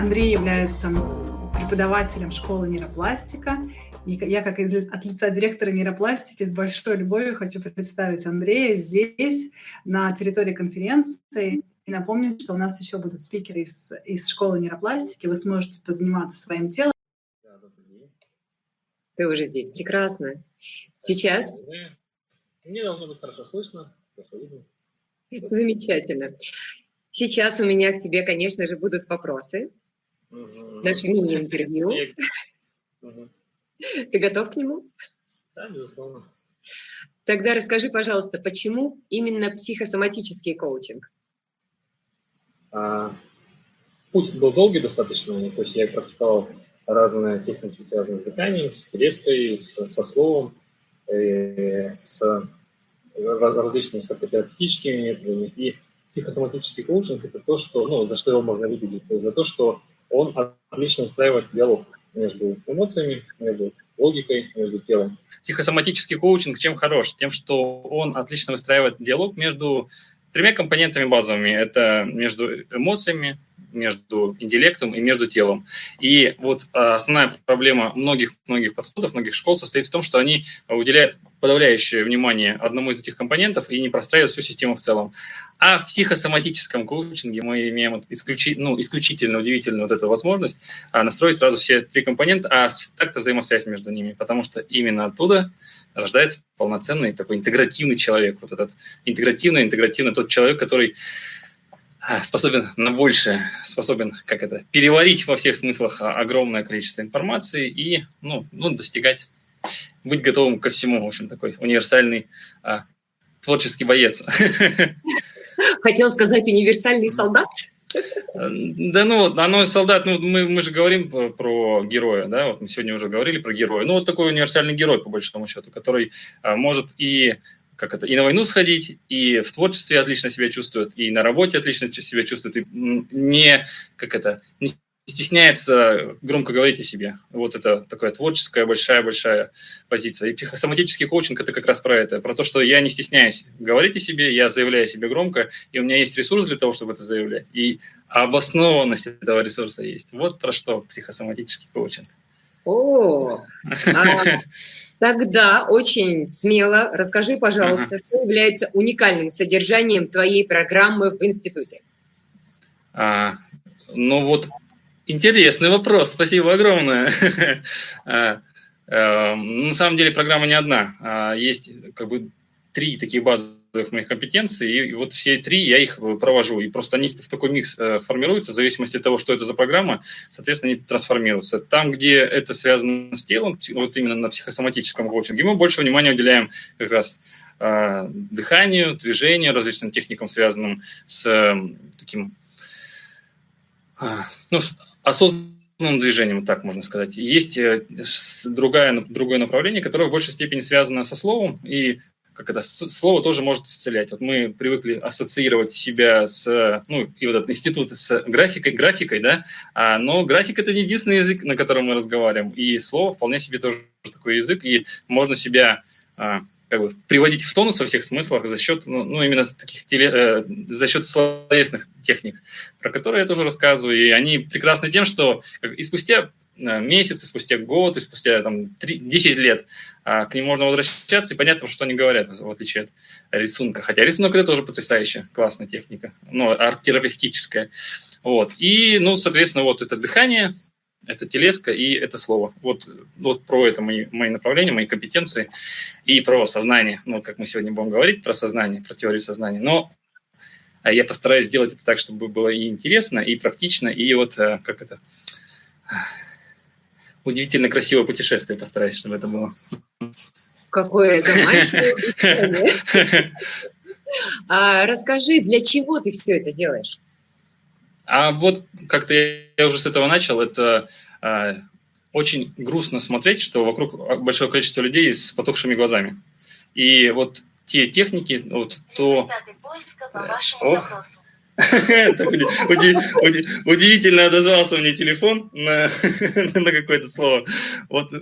Андрей является преподавателем школы нейропластика. И я, как из, от лица директора нейропластики, с большой любовью хочу представить Андрея здесь, на территории конференции. И напомнить, что у нас еще будут спикеры из, из школы нейропластики. Вы сможете позаниматься своим телом. Ты уже здесь. Прекрасно. Сейчас... Мне должно быть хорошо слышно, хорошо видно. Замечательно. Сейчас у меня к тебе, конечно же, будут вопросы. Угу. Наше мини-интервью. Угу. Ты готов к нему? Да, безусловно. Тогда расскажи, пожалуйста, почему именно психосоматический коучинг? А, путь был долгий достаточно, то есть я практиковал разные техники, связанные с дыханием, с треской, с, со словом, э, с различными сказкотерапевтическими методами. И психосоматический коучинг – это то, что, ну, за что его можно выделить, за то, что он отлично устраивает диалог между эмоциями, между логикой, между телом. Психосоматический коучинг чем хорош? Тем, что он отлично выстраивает диалог между тремя компонентами базовыми. Это между эмоциями, между интеллектом и между телом. И вот а, основная проблема многих-многих подходов, многих школ состоит в том, что они уделяют подавляющее внимание одному из этих компонентов и не простраивают всю систему в целом. А в психосоматическом коучинге мы имеем исключи, ну, исключительно удивительную вот эту возможность а, настроить сразу все три компонента, а так-то взаимосвязь между ними, потому что именно оттуда рождается полноценный такой интегративный человек. Вот этот интегративный, интегративный тот человек, который способен на больше, способен, как это, переварить во всех смыслах огромное количество информации и, ну, ну достигать, быть готовым ко всему, в общем, такой универсальный а, творческий боец. Хотел сказать универсальный солдат? Да, ну вот, оно солдат, ну мы, мы же говорим про героя, да, вот мы сегодня уже говорили про героя. Ну вот такой универсальный герой, по большому счету, который а, может и как это, и на войну сходить, и в творчестве отлично себя чувствует, и на работе отлично себя чувствует, и не, как это, не стесняется громко говорить о себе. Вот это такая творческая большая-большая позиция. И психосоматический коучинг – это как раз про это, про то, что я не стесняюсь говорить о себе, я заявляю о себе громко, и у меня есть ресурс для того, чтобы это заявлять. И обоснованность этого ресурса есть. Вот про что психосоматический коучинг. О, Тогда очень смело расскажи, пожалуйста, что является уникальным содержанием твоей программы в институте. А, ну вот, интересный вопрос, спасибо огромное. А, а, на самом деле программа не одна, а, есть как бы три такие базы моих компетенций, и вот все три я их э, провожу. И просто они в такой микс э, формируются, в зависимости от того, что это за программа, соответственно, они трансформируются. Там, где это связано с телом, вот именно на психосоматическом коучинге, мы больше внимания уделяем как раз э, дыханию, движению, различным техникам, связанным с таким ну, осознанным движением, так можно сказать. Есть другая, другое направление, которое в большей степени связано со словом и как это слово тоже может исцелять. Вот мы привыкли ассоциировать себя с, ну, и вот этот институт с графикой, графикой, да, а, но график это не единственный язык, на котором мы разговариваем, и слово вполне себе тоже такой язык, и можно себя а, как бы приводить в тонус во всех смыслах за счет, ну, ну именно таких теле, э, за счет словесных техник, про которые я тоже рассказываю, и они прекрасны тем, что и спустя Э, месяцы, спустя год, и спустя там, 3, 10 лет а, к ним можно возвращаться, и понятно, что они говорят, в отличие от рисунка. Хотя рисунок – это тоже потрясающая, классная техника, ну, арт-терапевтическая. Вот. И, ну, соответственно, вот это дыхание, это телеска и это слово. Вот, вот про это мои, мои направления, мои компетенции и про сознание. Ну, как мы сегодня будем говорить про сознание, про теорию сознания. Но а, я постараюсь сделать это так, чтобы было и интересно, и практично, и вот э, как это удивительно красивое путешествие постараюсь, чтобы это было. Какое заманчивое а Расскажи, для чего ты все это делаешь? А вот как-то я уже с этого начал. Это а, очень грустно смотреть, что вокруг большое количество людей с потухшими глазами. И вот те техники, вот то... Результаты поиска по вашему запросу. Удивительно отозвался мне телефон на, какое-то слово. Вот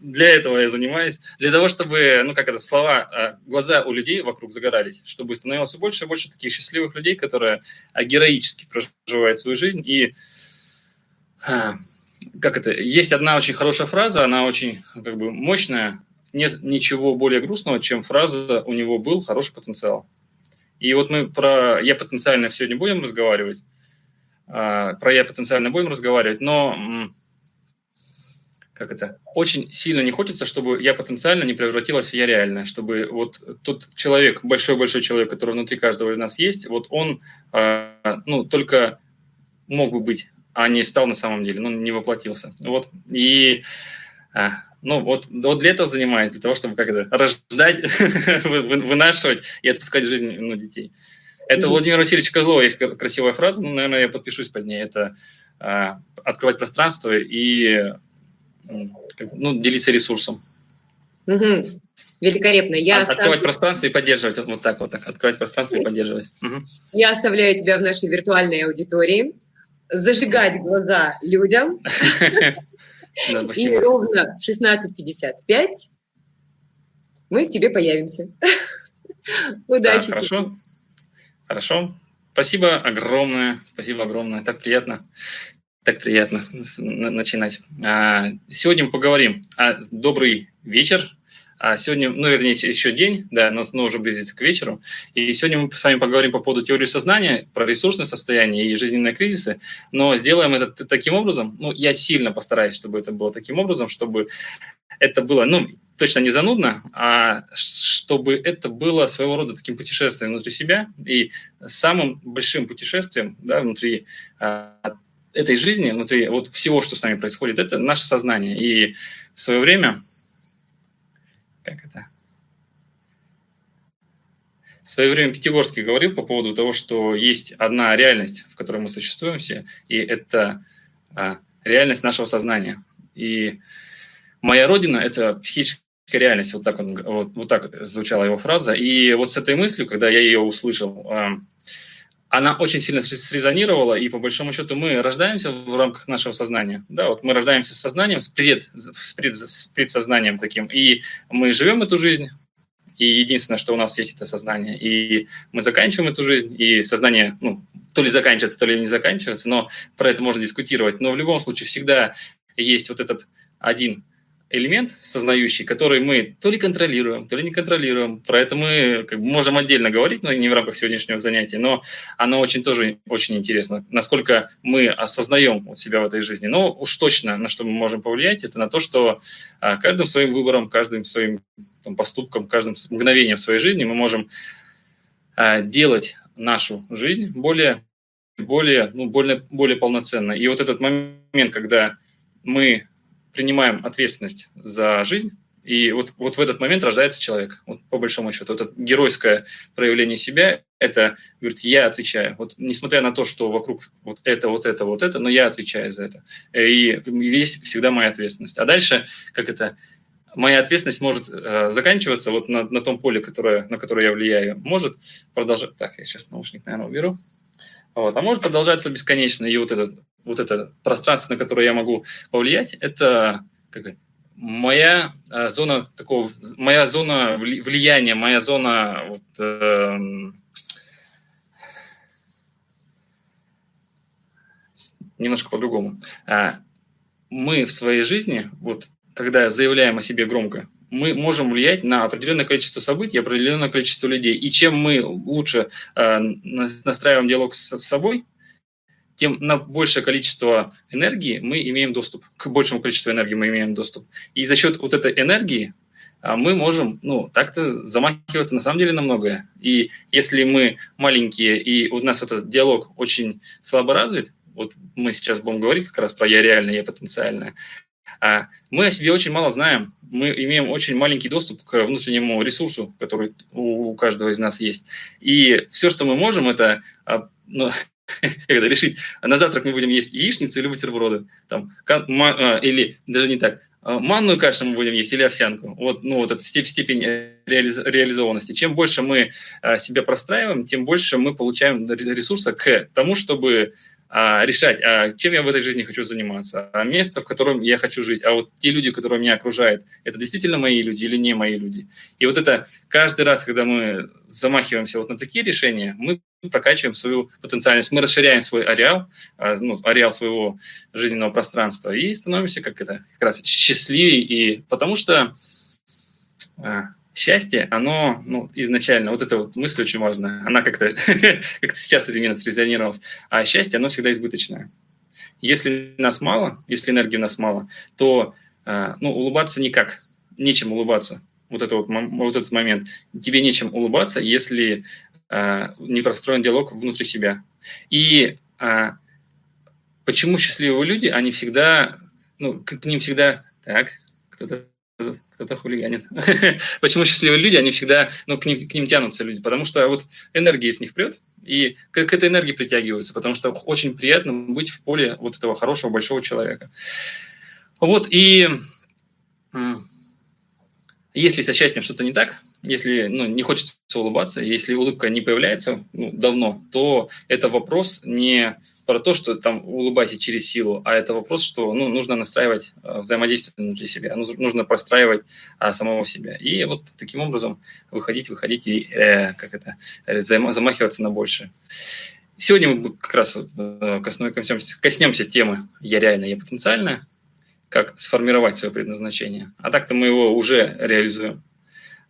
для этого я занимаюсь. Для того, чтобы, ну как это, слова, а, глаза у людей вокруг загорались, чтобы становилось больше и больше таких счастливых людей, которые а, героически проживают свою жизнь и А, как это? Есть одна очень хорошая фраза, она очень как бы мощная. Нет ничего более грустного, чем фраза «у него был хороший потенциал». И вот мы про «я потенциально» сегодня будем разговаривать. А, про «я потенциально» будем разговаривать, но как это, очень сильно не хочется, чтобы я потенциально не превратилась в я реально, чтобы вот тот человек, большой-большой человек, который внутри каждого из нас есть, вот он, э, ну, только мог бы быть, а не стал на самом деле, ну, не воплотился. Вот, и, э, ну, вот, вот для этого занимаюсь, для того, чтобы как это, рождать, вынашивать и отпускать жизнь ну, детей. Это Владимир Васильевич Козлова есть красивая фраза, ну, наверное, я подпишусь под ней. Это э, открывать пространство и ну, делиться ресурсом. Угу. Великолепно. Я От, оставлю... Открывать пространство и поддерживать. Вот так вот. Так. Открывать пространство и поддерживать. Угу. Я оставляю тебя в нашей виртуальной аудитории. Зажигать глаза людям. И ровно в 16.55 мы к тебе появимся. Удачи. Хорошо. Хорошо. Спасибо огромное. Спасибо огромное. Так приятно. Так приятно начинать. А, сегодня мы поговорим. о Добрый вечер. А сегодня, ну, вернее, еще день, да, но, уже близится к вечеру. И сегодня мы с вами поговорим по поводу теории сознания, про ресурсное состояние и жизненные кризисы. Но сделаем это таким образом, ну, я сильно постараюсь, чтобы это было таким образом, чтобы это было, ну, точно не занудно, а чтобы это было своего рода таким путешествием внутри себя и самым большим путешествием, да, внутри а, этой жизни, внутри вот всего, что с нами происходит, это наше сознание. И в свое время, как это? В свое время Пятигорский говорил по поводу того, что есть одна реальность, в которой мы существуем все, и это а, реальность нашего сознания. И моя родина – это психическая реальность, вот так, он, вот, вот так звучала его фраза. И вот с этой мыслью, когда я ее услышал, а, она очень сильно срезонировала, и по большому счету мы рождаемся в рамках нашего сознания. Да, вот мы рождаемся с сознанием, с, пред, с, пред, с предсознанием таким, и мы живем эту жизнь, и единственное, что у нас есть, это сознание. И мы заканчиваем эту жизнь, и сознание, ну, то ли заканчивается, то ли не заканчивается, но про это можно дискутировать. Но в любом случае всегда есть вот этот один элемент сознающий, который мы то ли контролируем, то ли не контролируем. Про это мы как бы, можем отдельно говорить, но не в рамках сегодняшнего занятия, но оно очень тоже очень интересно, насколько мы осознаем вот себя в этой жизни. Но уж точно на что мы можем повлиять, это на то, что а, каждым своим выбором, каждым своим там, поступком, каждым мгновением своей жизни мы можем а, делать нашу жизнь более, более, ну, более, более полноценной. И вот этот момент, когда мы принимаем ответственность за жизнь, и вот, вот в этот момент рождается человек, вот по большому счету. Вот это геройское проявление себя, это, говорит, я отвечаю. Вот несмотря на то, что вокруг вот это, вот это, вот это, но я отвечаю за это. И есть всегда моя ответственность. А дальше, как это, моя ответственность может э, заканчиваться вот на, на том поле, которое, на которое я влияю, может продолжать... Так, я сейчас наушник, наверное, уберу. Вот. А может продолжаться бесконечно. И вот это вот это пространство, на которое я могу повлиять, это как, моя э, зона такого, моя зона влияния, моя зона вот, э, немножко по-другому. А, мы в своей жизни, вот когда заявляем о себе громко, мы можем влиять на определенное количество событий, определенное количество людей. И чем мы лучше э, настраиваем диалог с, с собой, тем на большее количество энергии мы имеем доступ, к большему количеству энергии мы имеем доступ. И за счет вот этой энергии а, мы можем, ну, так-то замахиваться на самом деле на многое. И если мы маленькие, и у нас этот диалог очень слабо развит, вот мы сейчас будем говорить как раз про «я реальное», «я потенциальное», а мы о себе очень мало знаем, мы имеем очень маленький доступ к внутреннему ресурсу, который у каждого из нас есть. И все, что мы можем, это а, ну, когда решить, на завтрак мы будем есть яичницу или бутерброды, там, а, или даже не так, а, манную кашу мы будем есть или овсянку. Вот, ну, вот эта степень реализ, реализованности. Чем больше мы себя простраиваем, тем больше мы получаем ресурса к тому, чтобы решать, а чем я в этой жизни хочу заниматься, а место, в котором я хочу жить, а вот те люди, которые меня окружают, это действительно мои люди или не мои люди. И вот это каждый раз, когда мы замахиваемся вот на такие решения, мы прокачиваем свою потенциальность, мы расширяем свой ареал, а, ну, ареал своего жизненного пространства и становимся как это как раз счастливее. И потому что а, счастье, оно ну, изначально, вот эта вот мысль очень важная, она как-то как сейчас это именно срезонировалась, а счастье, оно всегда избыточное. Если нас мало, если энергии у нас мало, то а, ну, улыбаться никак, нечем улыбаться. Вот, это вот, вот этот момент. Тебе нечем улыбаться, если а, не простроен диалог внутри себя. И а, почему счастливые люди, они всегда, ну, к ним всегда, так, кто-то кто-то хулиганит. Почему счастливые люди, они всегда, ну, к ним, к ним тянутся люди, потому что вот энергия из них прет, и к, к этой энергии притягиваются, потому что очень приятно быть в поле вот этого хорошего, большого человека. Вот, и если со счастьем что-то не так, если ну, не хочется улыбаться, если улыбка не появляется ну, давно, то это вопрос не про то, что там улыбайся через силу, а это вопрос, что ну, нужно настраивать э, взаимодействие внутри себя, нужно простраивать а, самого себя. И вот таким образом выходить, выходить и э, как это, э, замахиваться на большее. Сегодня мы как раз э, коснемся, коснемся темы «Я реально, я потенциально», как сформировать свое предназначение. А так-то мы его уже реализуем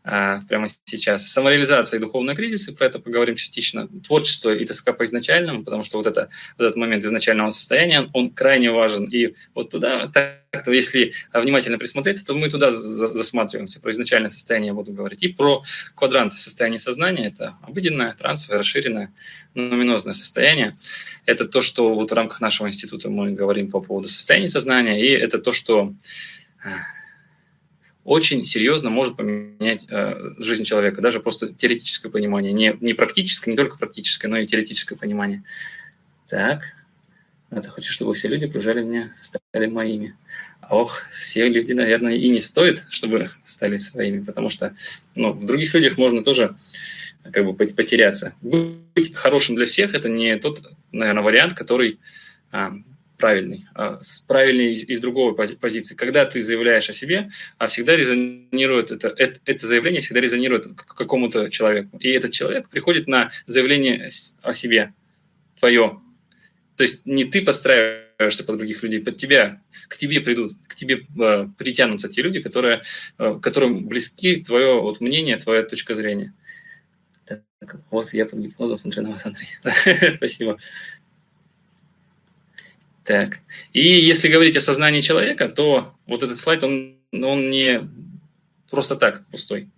прямо сейчас. Самореализация и духовные кризисы, про это поговорим частично. Творчество и тоска по изначальному, потому что вот, это, вот этот момент изначального состояния, он крайне важен. И вот туда, так-то, если внимательно присмотреться, то мы туда засматриваемся. Про изначальное состояние я буду говорить. И про квадранты состояния сознания. Это обыденное, трансовое, расширенное, нуминозное состояние. Это то, что вот в рамках нашего института мы говорим по поводу состояния сознания. И это то, что очень серьезно может поменять э, жизнь человека, даже просто теоретическое понимание, не, не практическое, не только практическое, но и теоретическое понимание. Так, это хочу, чтобы все люди окружали меня, стали моими. ох, все люди, наверное, и не стоит, чтобы стали своими, потому что ну, в других людях можно тоже как бы потеряться. Быть хорошим для всех – это не тот, наверное, вариант, который а, правильный, а правильный из, из другой позиции. Когда ты заявляешь о себе, а всегда резонирует это, это, это заявление всегда резонирует к какому-то человеку. И этот человек приходит на заявление о себе, твое. То есть не ты подстраиваешься под других людей, под тебя, к тебе придут, к тебе э, притянутся те люди, которые, э, которым близки твое вот, мнение, твоя точка зрения. Так, вот я под гипнозом вас, Андрей. Спасибо. Так. И если говорить о сознании человека, то вот этот слайд, он, он не просто так пустой.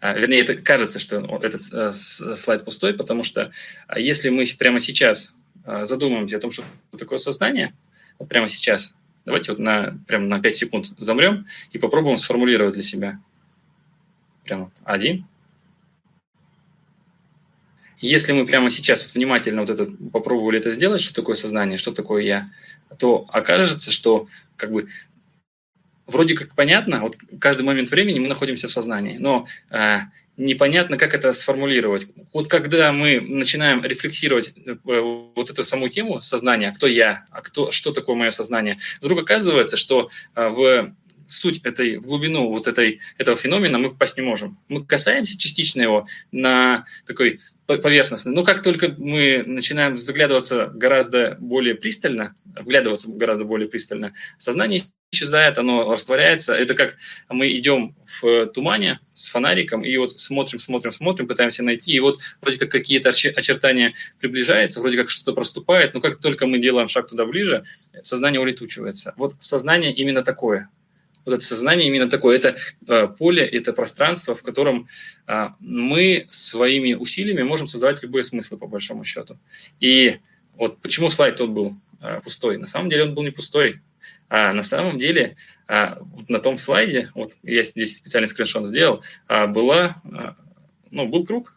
А, вернее, это кажется, что этот а, слайд пустой, потому что а, если мы прямо сейчас а, задумаемся о том, что такое сознание, вот прямо сейчас, давайте вот на, прямо на 5 секунд замрем и попробуем сформулировать для себя. Прямо один, если мы прямо сейчас вот внимательно вот это попробовали это сделать, что такое сознание, что такое я, то окажется, что как бы вроде как понятно, вот каждый момент времени мы находимся в сознании, но э, непонятно, как это сформулировать. Вот когда мы начинаем рефлексировать э, вот эту саму тему сознания, кто я, а кто, что такое мое сознание, вдруг оказывается, что э, в суть этой, в глубину вот этой, этого феномена мы попасть не можем. Мы касаемся частично его на такой поверхностно. Но как только мы начинаем заглядываться гораздо более пристально, вглядываться гораздо более пристально, сознание исчезает, оно растворяется. Это как мы идем в тумане с фонариком и вот смотрим, смотрим, смотрим, пытаемся найти, и вот вроде как какие-то очертания приближаются, вроде как что-то проступает, но как только мы делаем шаг туда ближе, сознание улетучивается. Вот сознание именно такое вот это сознание именно такое. Это э, поле, это пространство, в котором э, мы своими усилиями можем создавать любые смыслы, по большому счету. И вот почему слайд тот был э, пустой? На самом деле он был не пустой. А на самом деле вот на том слайде, вот я здесь специальный скриншот сделал, была, ну, был круг,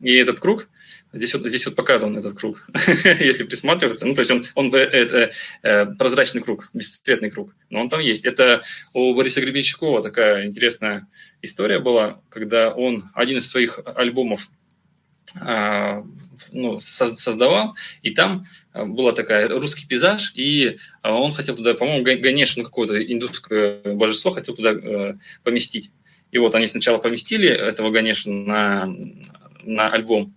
и этот круг Здесь вот, здесь вот показан этот круг, если присматриваться. Ну, то есть он, он э, это э, прозрачный круг, бесцветный круг, но он там есть. Это у Бориса Гребенщикова такая интересная история была, когда он один из своих альбомов э, ну, создавал, и там а, была такая русский пейзаж, и он хотел туда, по-моему, Ганеш, ну, какое-то индусское божество хотел туда э, поместить. И вот они сначала поместили этого Ганеша на, на альбом,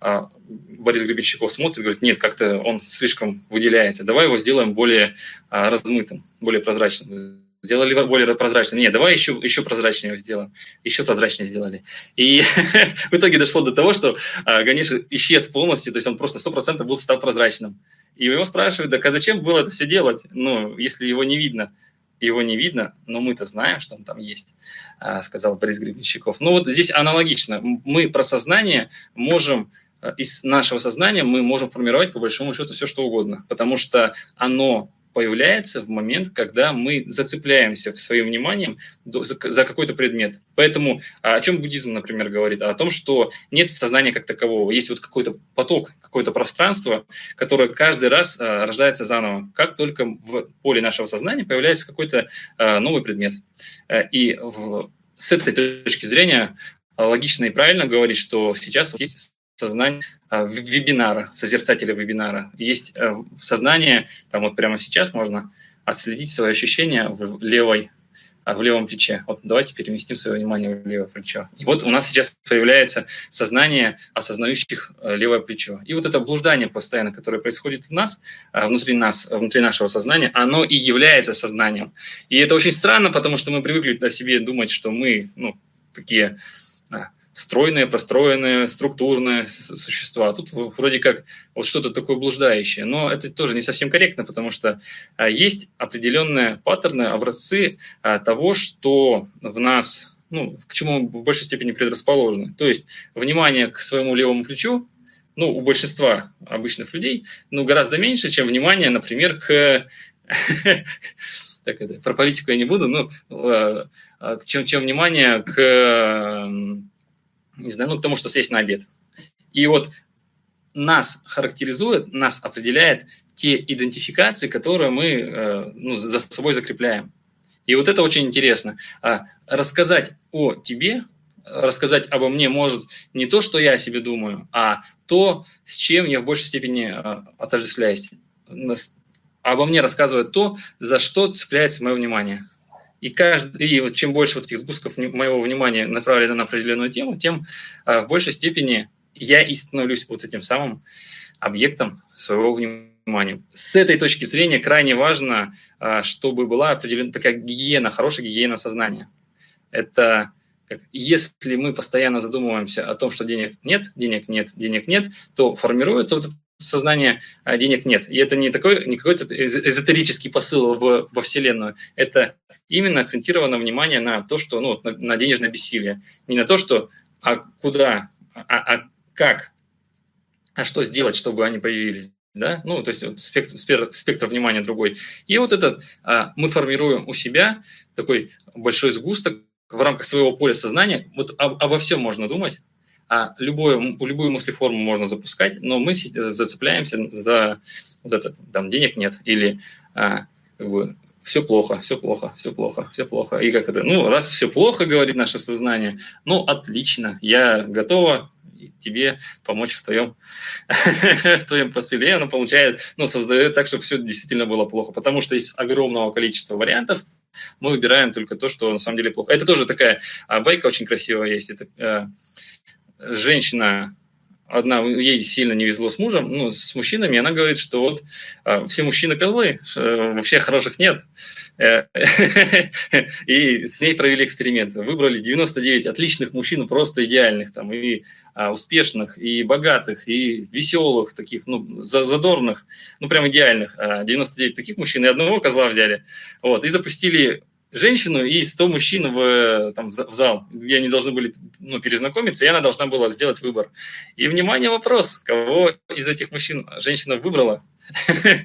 а, Борис Гребенщиков смотрит говорит, нет, как-то он слишком выделяется, давай его сделаем более а, размытым, более прозрачным. Сделали более прозрачным. Нет, давай еще, еще прозрачнее сделаем. Еще прозрачнее сделали. И в итоге дошло до того, что а, Ганиш исчез полностью, то есть он просто 100% был стал прозрачным. И его спрашивают, так а зачем было это все делать, ну, если его не видно? Его не видно, но мы-то знаем, что он там есть, а, сказал Борис Гребенщиков. Ну вот здесь аналогично. Мы про сознание можем из нашего сознания мы можем формировать по большому счету все, что угодно, потому что оно появляется в момент, когда мы зацепляемся своим вниманием за какой-то предмет. Поэтому а, о чем буддизм, например, говорит? О том, что нет сознания как такового. Есть вот какой-то поток, какое-то пространство, которое каждый раз а, рождается заново. Как только в поле нашего сознания появляется какой-то а, новый предмет. Э, и с этой точки зрения логично и правильно говорить, что сейчас есть сознание а, вебинара, созерцателя вебинара. Есть э, сознание, там вот прямо сейчас можно отследить свои ощущения в левой а, в левом плече. Вот давайте переместим свое внимание в левое плечо. И вот у нас сейчас появляется сознание осознающих э, левое плечо. И вот это блуждание постоянно, которое происходит в нас, а, внутри нас, внутри нашего сознания, оно и является сознанием. И это очень странно, потому что мы привыкли о себе думать, что мы ну, такие стройные, простроенные, структурные существа. Тут вроде как вот что-то такое блуждающее. Но это тоже не совсем корректно, потому что а, есть определенные паттерны, образцы а, того, что в нас, ну, к чему в большей степени предрасположены. То есть внимание к своему левому плечу, ну, у большинства обычных людей, ну, гораздо меньше, чем внимание, например, к так это, про политику я не буду, но а, чем, чем внимание к не знаю, ну, к тому, что съесть на обед. И вот нас характеризует, нас определяет те идентификации, которые мы э, ну, за собой закрепляем. И вот это очень интересно. А рассказать о тебе, рассказать обо мне может не то, что я о себе думаю, а то, с чем я в большей степени э, отождествляюсь. Обо мне рассказывает то, за что цепляется мое внимание. И, каждый, и вот чем больше вот этих сгустков моего внимания направлено на определенную тему, тем а, в большей степени я и становлюсь вот этим самым объектом своего внимания. С этой точки зрения крайне важно, а, чтобы была определенная такая гигиена, хорошая гигиена сознания. Это если мы постоянно задумываемся о том, что денег нет, денег нет, денег нет, то формируется вот это сознание а денег нет. И это не, такой, не какой-то эзотерический посыл в, во Вселенную. Это именно акцентировано внимание на то, что, ну, на, на денежное бессилие. Не на то, что, а куда, а, а как, а что сделать, чтобы они появились. Да? Ну, то есть вот спектр, спектр, спектр внимания другой. И вот этот а, мы формируем у себя такой большой сгусток в рамках своего поля сознания. Вот об, обо всем можно думать, а любую, любую мыслеформу можно запускать, но мы зацепляемся за вот это, там денег нет, или а, как бы, все плохо, все плохо, все плохо, все плохо. И как это, ну, раз все плохо, говорит наше сознание, ну, отлично, я готова тебе помочь в твоем, в твоем посыле. Оно получает, ну, создает так, чтобы все действительно было плохо, потому что есть огромного количества вариантов, мы выбираем только то, что на самом деле плохо. Это тоже такая а, байка очень красивая есть. Это, э, женщина одна, ей сильно не везло с мужем, ну, с мужчинами, она говорит, что вот а, все мужчины козлы, вообще хороших нет. Э, и с ней провели эксперимент. Выбрали 99 отличных мужчин, просто идеальных, там, и а, успешных, и богатых, и веселых, таких, ну, задорных, ну, прям идеальных. 99 а, таких мужчин, и одного козла взяли. Вот, и запустили женщину и 100 мужчин в, там, в зал, где они должны были ну, перезнакомиться, и она должна была сделать выбор. И, внимание, вопрос, кого из этих мужчин женщина выбрала?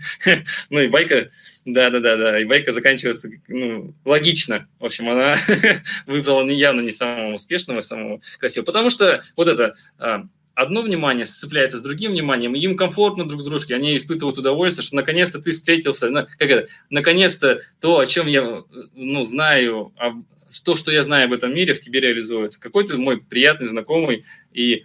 Ну и байка, да-да-да, и байка заканчивается ну, логично. В общем, она выбрала явно не самого успешного, самого красивого. Потому что вот это а, одно внимание сцепляется с другим вниманием, им комфортно друг с дружкой, они испытывают удовольствие, что наконец-то ты встретился, на, как это, наконец-то то, о чем я ну, знаю, а, то, что я знаю об этом мире, в тебе реализуется. Какой-то мой приятный знакомый и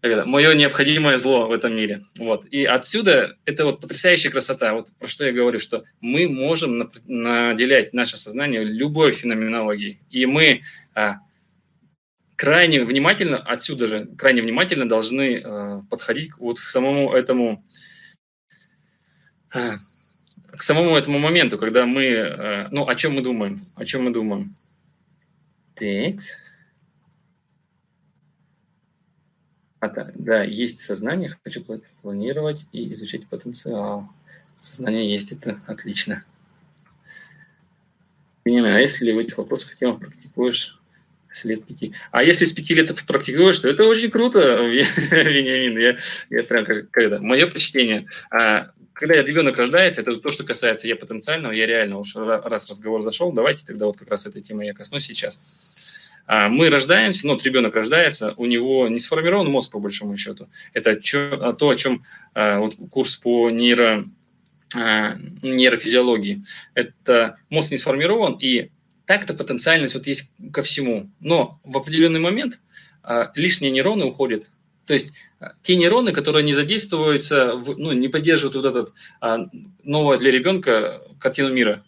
это, мое необходимое зло в этом мире. Вот. И отсюда это вот потрясающая красота. Вот про что я говорю, что мы можем наделять наше сознание любой феноменологией. И мы а, крайне внимательно, отсюда же, крайне внимательно должны э, подходить вот к самому этому э, к самому этому моменту, когда мы, э, ну, о чем мы думаем, о чем мы думаем. Так. А, да, да, есть сознание, хочу планировать и изучать потенциал. Сознание есть, это отлично. Понимаю, а если в этих вопросах тема практикуешь с лет пяти? А если с пяти лет практикуешь, то это очень круто, Вениамин. Я, я прям как, когда, мое почтение. А, когда ребенок рождается, это то, что касается я потенциального, я реально уж раз разговор зашел, давайте тогда вот как раз этой темы я коснусь сейчас. А, мы рождаемся, ну, вот ребенок рождается, у него не сформирован мозг, по большому счету. Это а, то, о чем а, вот курс по нейро, нейрофизиологии. Это мозг не сформирован, и так-то потенциальность вот есть ко всему. Но в определенный момент лишние нейроны уходят. То есть те нейроны, которые не задействуются, ну, не поддерживают вот этот а, новое для ребенка картину мира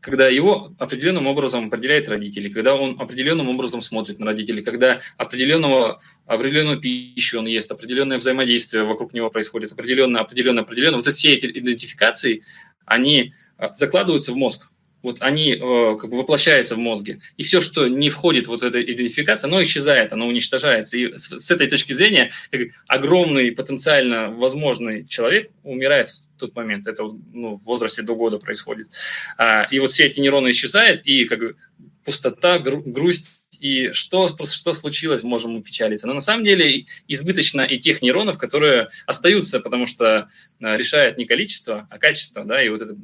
когда его определенным образом определяет родители, когда он определенным образом смотрит на родителей, когда определенного, определенную пищу он ест, определенное взаимодействие вокруг него происходит, определенно, определенно, определенно. Вот все эти идентификации, они а, закладываются в мозг вот они э, как бы воплощаются в мозге. И все, что не входит вот в эту идентификацию, оно исчезает, оно уничтожается. И с, с этой точки зрения как, огромный потенциально возможный человек умирает в тот момент. Это ну, в возрасте до года происходит. А, и вот все эти нейроны исчезают, и как бы пустота, гру- грусть и что, что случилось, можем печалиться. Но на самом деле избыточно и тех нейронов, которые остаются, потому что э, решает не количество, а качество, да, и вот эта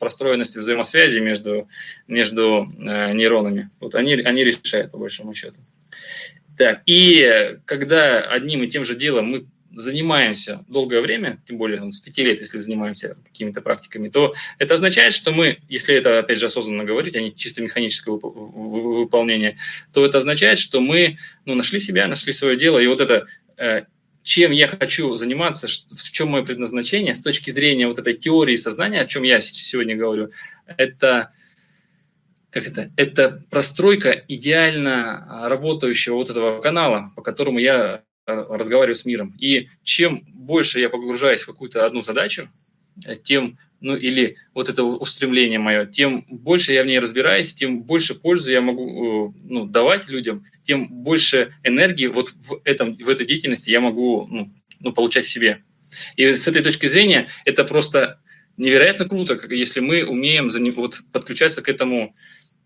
простроенность взаимосвязи между, между э, нейронами. Вот они, они решают, по большому счету. Так, и когда одним и тем же делом мы занимаемся долгое время, тем более с пяти лет, если занимаемся какими-то практиками, то это означает, что мы, если это, опять же, осознанно говорить, а не чисто механическое выполнение, то это означает, что мы ну, нашли себя, нашли свое дело, и вот это э, чем я хочу заниматься, в чем мое предназначение с точки зрения вот этой теории сознания, о чем я сегодня говорю, это как это? Это простройка идеально работающего вот этого канала, по которому я разговариваю с миром. И чем больше я погружаюсь в какую-то одну задачу, э, тем, ну или вот это устремление мое, тем больше я в ней разбираюсь, тем больше пользы я могу э, ну, давать людям, тем больше энергии вот в, этом, в этой деятельности я могу ну, ну, получать себе. И с этой точки зрения это просто невероятно круто, если мы умеем вот, подключаться к этому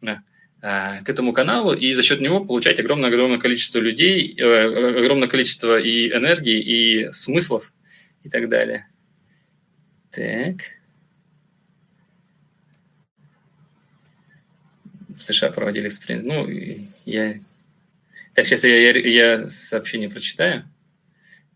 Э, к этому каналу и за счет него получать огромное-огромное количество людей, э, огромное количество и энергии, и смыслов и так далее. Так. В США проводили эксперимент. Ну, я... Так, сейчас я, я, я сообщение прочитаю.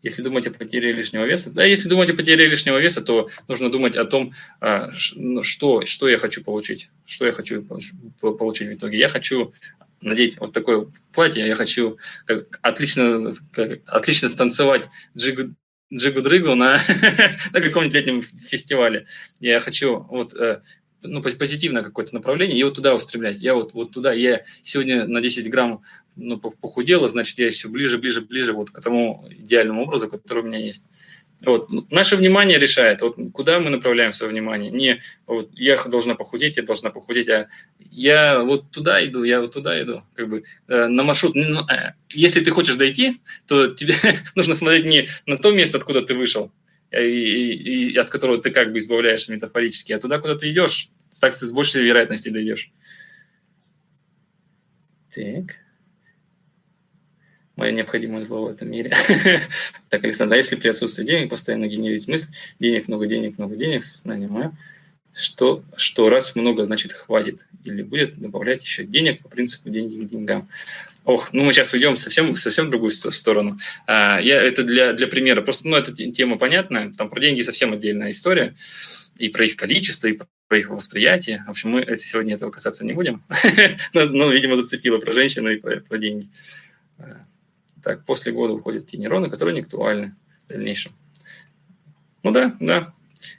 Если думать о потере лишнего веса, да, если думать о потере лишнего веса, то нужно думать о том, а, ну, что, что я хочу получить, что я хочу получить в итоге. Я хочу надеть вот такое платье, я хочу как, отлично, как, отлично станцевать джигу, джигу-дрыгу на, на каком-нибудь летнем фестивале. Я хочу вот э, ну, позитивное какое-то направление, и вот туда устремлять. Я вот, вот туда, я сегодня на 10 грамм ну, похудела, значит, я еще ближе, ближе, ближе вот к тому идеальному образу, который у меня есть. Вот. Наше внимание решает, вот куда мы направляем свое внимание. Не вот, я должна похудеть, я должна похудеть, а я вот туда иду, я вот туда иду. Как бы, э, на маршрут. Ну, э, если ты хочешь дойти, то тебе нужно смотреть не на то место, откуда ты вышел, э, и, и, и от которого ты как бы избавляешься метафорически, а туда, куда ты идешь, так с большей вероятностью дойдешь. Так мое необходимое зло в этом мире. так, Александр, а если при отсутствии денег постоянно генерить мысль, денег, много денег, много денег, сознание мое, что, что раз много, значит хватит, или будет добавлять еще денег по принципу деньги к деньгам. Ох, ну мы сейчас уйдем совсем, совсем в другую сторону. А, я, это для, для примера. Просто, ну, эта тема понятная, там про деньги совсем отдельная история, и про их количество, и про их восприятие. В общем, мы сегодня этого касаться не будем. Но, видимо, зацепило про женщину и про, про деньги. Так, после года выходят те нейроны, которые не актуальны в дальнейшем. Ну да, да,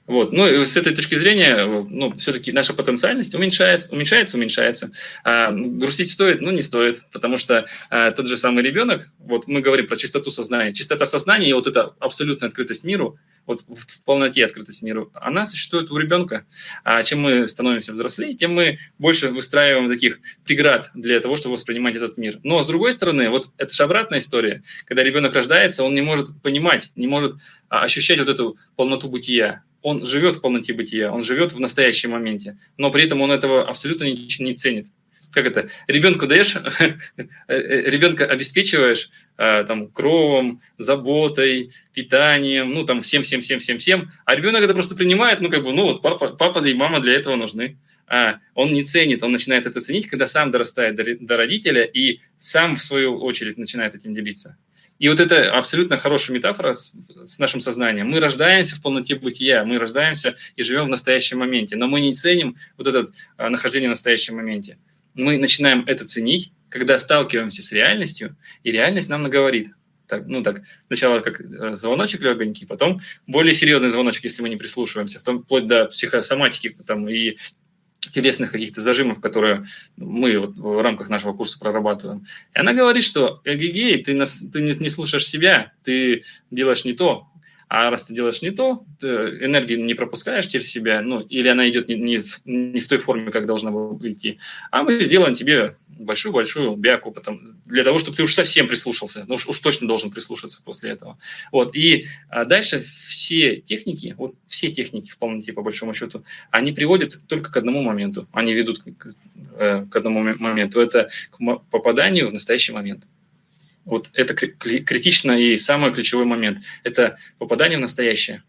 Вот. Ну, с этой точки зрения, ну, все-таки наша потенциальность уменьшается, уменьшается, уменьшается. А грустить стоит? Ну, не стоит, потому что а, тот же самый ребенок, вот мы говорим про чистоту сознания. Чистота сознания и вот эта абсолютная открытость миру, вот в полноте открытость миру, она существует у ребенка. А чем мы становимся взрослее, тем мы больше выстраиваем таких преград для того, чтобы воспринимать этот мир. Но, с другой стороны, вот это же обратная история. Когда ребенок рождается, он не может понимать, не может а, ощущать вот эту полноту бытия он живет в полноте бытия, он живет в настоящем моменте, но при этом он этого абсолютно не, не ценит. Как это? Ребенку даешь, э, э, ребенка обеспечиваешь э, там кровом, заботой, питанием, ну там всем, всем, всем, всем, всем, а ребенок это просто принимает, ну как бы, ну вот папа, папа и мама для этого нужны. А он не ценит, он начинает это ценить, когда сам дорастает до, до родителя и сам в свою очередь начинает этим делиться. И вот это абсолютно хорошая метафора с, с нашим сознанием. Мы рождаемся в полноте бытия, мы рождаемся и живем в настоящем моменте, но мы не ценим вот это а, нахождение в настоящем моменте. Мы начинаем это ценить, когда сталкиваемся с реальностью, и реальность нам наговорит. Так, ну так, сначала как э, звоночек легонький, потом более серьезный звоночек, если мы не прислушиваемся, вплоть до психосоматики там, и телесных каких-то зажимов, которые мы вот в рамках нашего курса прорабатываем. И она говорит, что эгегей, ты, нас, ты не, не слушаешь себя, ты делаешь не то, а раз ты делаешь не то, ты энергию не пропускаешь через себя, ну, или она идет не, не, в, не в той форме, как должна была идти, а мы сделаем тебе большую-большую бяку потом, для того, чтобы ты уж совсем прислушался, ну уж, уж точно должен прислушаться после этого. Вот, и а дальше все техники, вот все техники в полноте, по большому счету, они приводят только к одному моменту, они ведут к, э, к одному моменту, это к попаданию в настоящий момент. Вот это критично и самый ключевой момент. Это попадание в настоящее.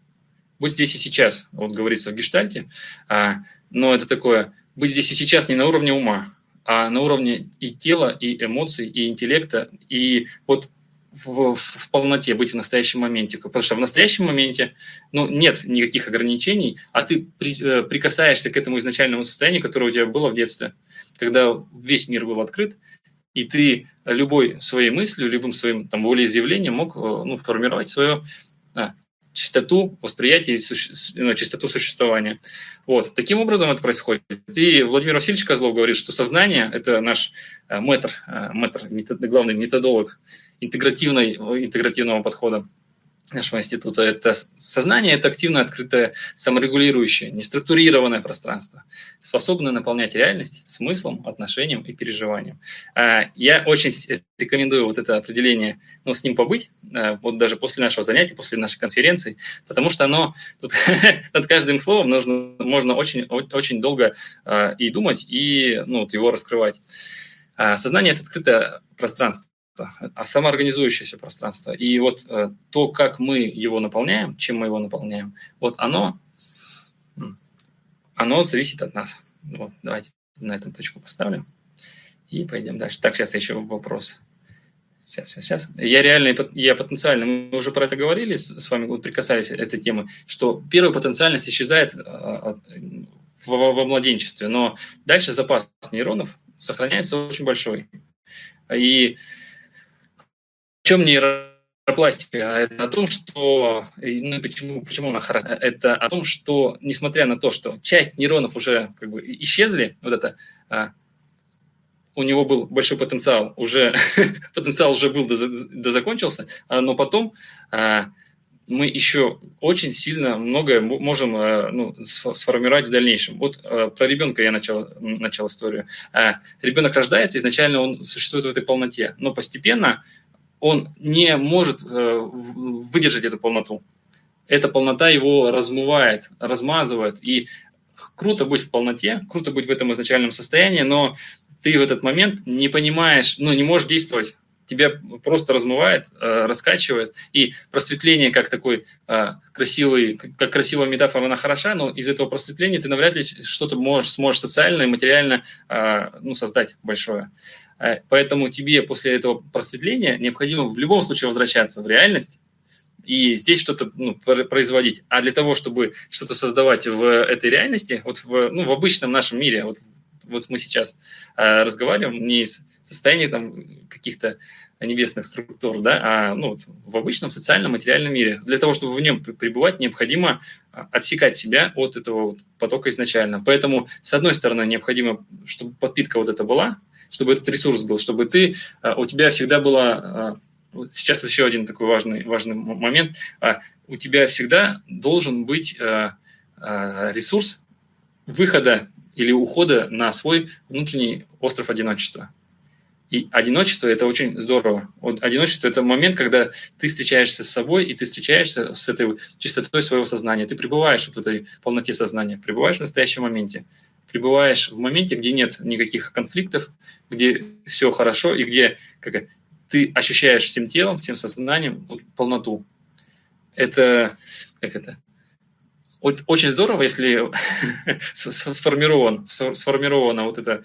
Будь здесь и сейчас, вот говорится в гештальте, а, но это такое, быть здесь и сейчас не на уровне ума, а на уровне и тела, и эмоций, и интеллекта, и вот в, в, в полноте быть в настоящем моменте. Потому что в настоящем моменте ну, нет никаких ограничений, а ты при, э, прикасаешься к этому изначальному состоянию, которое у тебя было в детстве, когда весь мир был открыт, и ты любой своей мыслью, любым своим там, волеизъявлением мог э, ну, формировать свою а, чистоту восприятия и ну, чистоту существования. Вот. Таким образом это происходит. И Владимир Васильевич Козлов говорит, что сознание – это наш э, мэтр, э, мэтр метод, главный методолог интегративной, интегративного подхода нашего института. Это сознание, это активно открытое, саморегулирующее, неструктурированное пространство, способное наполнять реальность смыслом, отношением и переживанием. А, я очень рекомендую вот это определение, ну, с ним побыть, а, вот даже после нашего занятия, после нашей конференции, потому что оно, тут над каждым словом нужно, можно очень, очень долго а, и думать, и ну, вот его раскрывать. Сознание – это открытое пространство пространство, а самоорганизующееся пространство. И вот э, то, как мы его наполняем, чем мы его наполняем, вот оно, оно зависит от нас. Вот, давайте на этом точку поставлю и пойдем дальше. Так, сейчас еще вопрос. Сейчас, сейчас, сейчас. Я реально, я потенциально, мы уже про это говорили, с вами вот прикасались этой темы, что первая потенциальность исчезает э, во, во младенчестве, но дальше запас нейронов сохраняется очень большой. И чем нейропластика? Это о том, что... Ну, почему, почему она хороша? Это о том, что, несмотря на то, что часть нейронов уже как бы исчезли, вот это а, у него был большой потенциал, уже потенциал уже был, да, закончился, а, но потом а, мы еще очень сильно многое можем а, ну, сформировать в дальнейшем. Вот про ребенка я начал, начал историю. Ребенок рождается, изначально он существует в этой полноте, но постепенно он не может э, выдержать эту полноту. Эта полнота его размывает, размазывает. И круто быть в полноте, круто быть в этом изначальном состоянии, но ты в этот момент не понимаешь, ну, не можешь действовать. Тебя просто размывает, э, раскачивает. И просветление, как такой э, красивый, как красивая метафора, она хороша, но из этого просветления ты навряд ли что-то можешь, сможешь социально и материально ну, создать большое. Э, поэтому тебе после этого просветления необходимо в любом случае возвращаться в реальность и здесь что-то ну, производить. А для того, чтобы что-то создавать в этой реальности, вот в, ну, в обычном нашем мире, вот, вот мы сейчас э, разговариваем не из состояния там каких-то небесных структур, да, а ну, вот в обычном социальном материальном мире. Для того, чтобы в нем пребывать, необходимо отсекать себя от этого вот потока изначально. Поэтому, с одной стороны, необходимо, чтобы подпитка вот эта была, чтобы этот ресурс был, чтобы ты, у тебя всегда была, сейчас еще один такой важный, важный момент, у тебя всегда должен быть ресурс выхода или ухода на свой внутренний остров одиночества. И одиночество – это очень здорово. Одиночество – это момент, когда ты встречаешься с собой, и ты встречаешься с этой чистотой своего сознания. Ты пребываешь вот в этой полноте сознания, пребываешь в настоящем моменте. Пребываешь в моменте, где нет никаких конфликтов, где все хорошо, и где как, ты ощущаешь всем телом, всем сознанием полноту. Это, как это, очень здорово, если сформирован, сформирована вот это